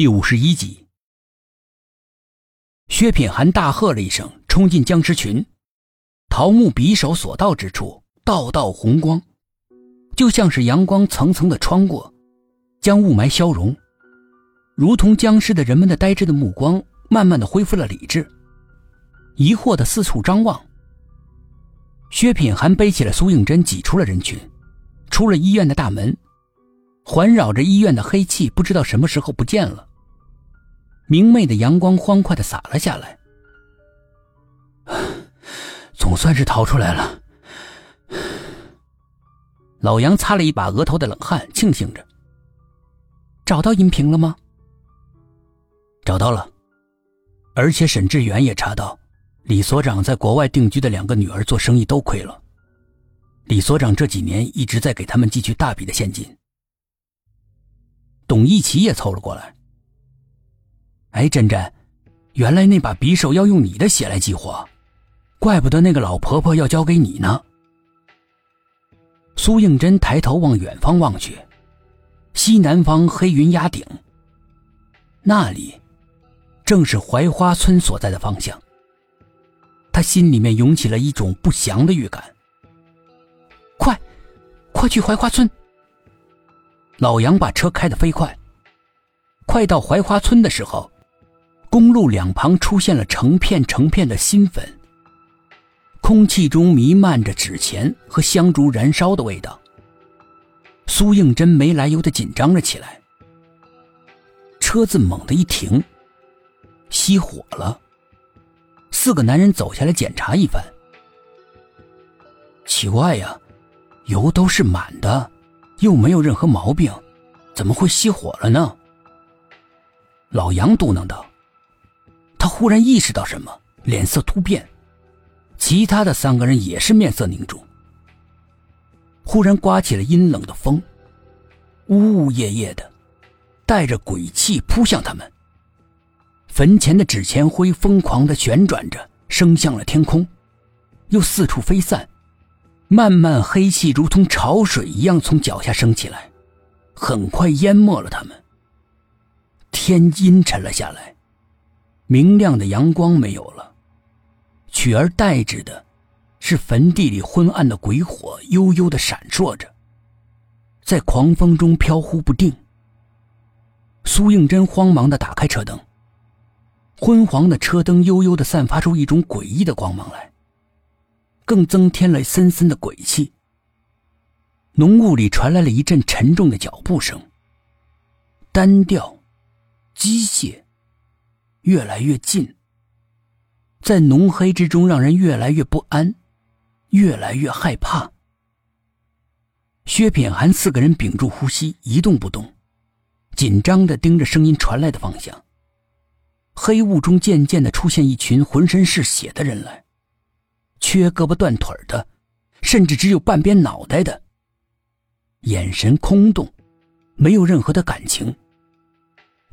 第五十一集，薛品涵大喝了一声，冲进僵尸群。桃木匕首所到之处，道道红光，就像是阳光层层的穿过，将雾霾消融。如同僵尸的人们的呆滞的目光，慢慢的恢复了理智，疑惑的四处张望。薛品涵背起了苏应真，挤出了人群，出了医院的大门。环绕着医院的黑气，不知道什么时候不见了。明媚的阳光欢快的洒了下来，总算是逃出来了。老杨擦了一把额头的冷汗，庆幸着。找到音频了吗？找到了，而且沈志远也查到，李所长在国外定居的两个女儿做生意都亏了。李所长这几年一直在给他们寄去大笔的现金。董一奇也凑了过来。哎，珍珍，原来那把匕首要用你的血来激活，怪不得那个老婆婆要交给你呢。苏应真抬头往远方望去，西南方黑云压顶，那里正是槐花村所在的方向。他心里面涌起了一种不祥的预感。快，快去槐花村！老杨把车开得飞快，快到槐花村的时候，公路两旁出现了成片成片的新坟，空气中弥漫着纸钱和香烛燃烧的味道。苏应真没来由的紧张了起来，车子猛地一停，熄火了。四个男人走下来检查一番，奇怪呀，油都是满的。又没有任何毛病，怎么会熄火了呢？老杨嘟囔道。忽然意识到什么，脸色突变。其他的三个人也是面色凝重。忽然刮起了阴冷的风，呜呜咽咽的，带着鬼气扑向他们。坟前的纸钱灰疯狂的旋转着，升向了天空，又四处飞散。慢慢，黑气如同潮水一样从脚下升起来，很快淹没了他们。天阴沉了下来，明亮的阳光没有了，取而代之的是坟地里昏暗的鬼火，悠悠的闪烁着，在狂风中飘忽不定。苏应真慌忙的打开车灯，昏黄的车灯悠悠的散发出一种诡异的光芒来。更增添了森森的鬼气。浓雾里传来了一阵沉重的脚步声，单调、机械，越来越近，在浓黑之中让人越来越不安，越来越害怕。薛品涵四个人屏住呼吸，一动不动，紧张的盯着声音传来的方向。黑雾中渐渐的出现一群浑身是血的人来。缺胳膊断腿的，甚至只有半边脑袋的，眼神空洞，没有任何的感情，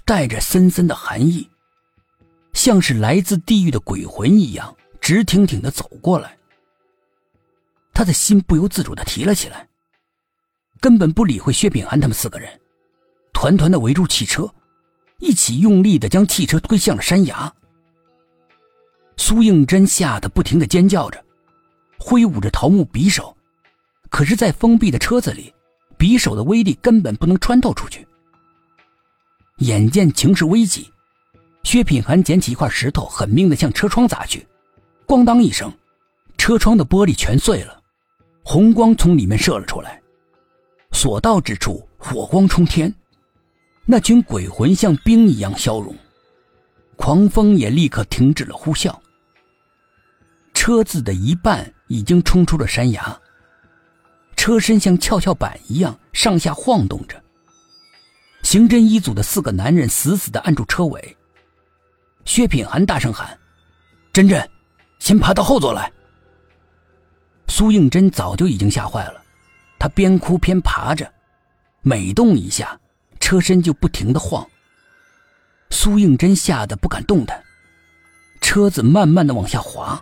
带着森森的寒意，像是来自地狱的鬼魂一样，直挺挺的走过来。他的心不由自主的提了起来，根本不理会薛炳安他们四个人，团团的围住汽车，一起用力的将汽车推向了山崖。苏应真吓得不停的尖叫着，挥舞着桃木匕首，可是，在封闭的车子里，匕首的威力根本不能穿透出去。眼见情势危急，薛品涵捡起一块石头，狠命的向车窗砸去，咣当一声，车窗的玻璃全碎了，红光从里面射了出来，所到之处火光冲天，那群鬼魂像冰一样消融，狂风也立刻停止了呼啸。车子的一半已经冲出了山崖，车身像跷跷板一样上下晃动着。刑侦一组的四个男人死死的按住车尾。薛品涵大声喊：“珍珍，先爬到后座来。”苏应真早就已经吓坏了，他边哭边爬着，每动一下，车身就不停的晃。苏应真吓得不敢动弹，车子慢慢的往下滑。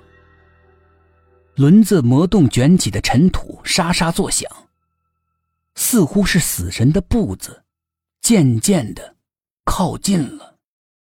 轮子磨动，卷起的尘土沙沙作响，似乎是死神的步子，渐渐的靠近了。